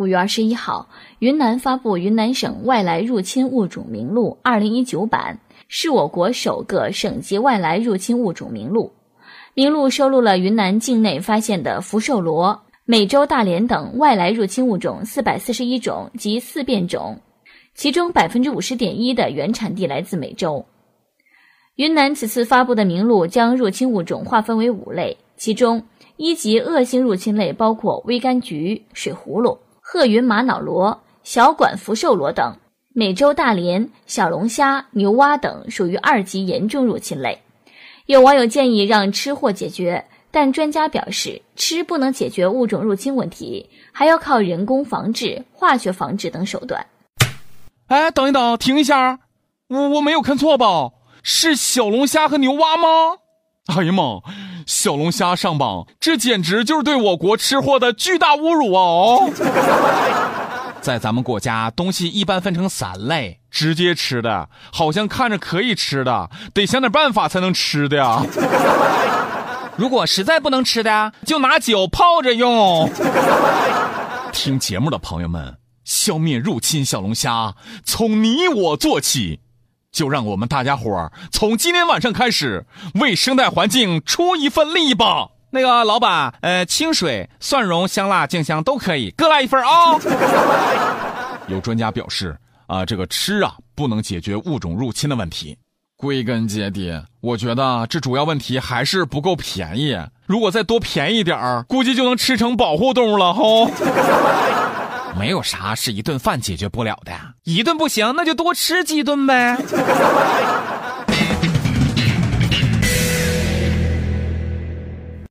五月二十一号，云南发布《云南省外来入侵物种名录（二零一九版）》，是我国首个省级外来入侵物种名录。名录收录了云南境内发现的福寿螺、美洲大蠊等外来入侵物种四百四十一种及四变种，其中百分之五十点一的原产地来自美洲。云南此次发布的名录将入侵物种划分为五类，其中一级恶性入侵类包括微柑橘、水葫芦。鹤云玛瑙螺、小管福寿螺等，美洲大蠊、小龙虾、牛蛙等属于二级严重入侵类。有网友建议让吃货解决，但专家表示，吃不能解决物种入侵问题，还要靠人工防治、化学防治等手段。哎，等一等，停一下，我我没有看错吧？是小龙虾和牛蛙吗？哎呀妈！小龙虾上榜，这简直就是对我国吃货的巨大侮辱哦！在咱们国家，东西一般分成三类：直接吃的，好像看着可以吃的，得想点办法才能吃的呀。如果实在不能吃的，就拿酒泡着用。听节目的朋友们，消灭入侵小龙虾，从你我做起。就让我们大家伙儿从今天晚上开始为生态环境出一份力吧。那个老板，呃，清水、蒜蓉、香辣、酱香都可以，各来一份啊。有专家表示，啊，这个吃啊不能解决物种入侵的问题。归根结底，我觉得这主要问题还是不够便宜。如果再多便宜点儿，估计就能吃成保护动物了吼。没有啥是一顿饭解决不了的，一顿不行，那就多吃几顿呗。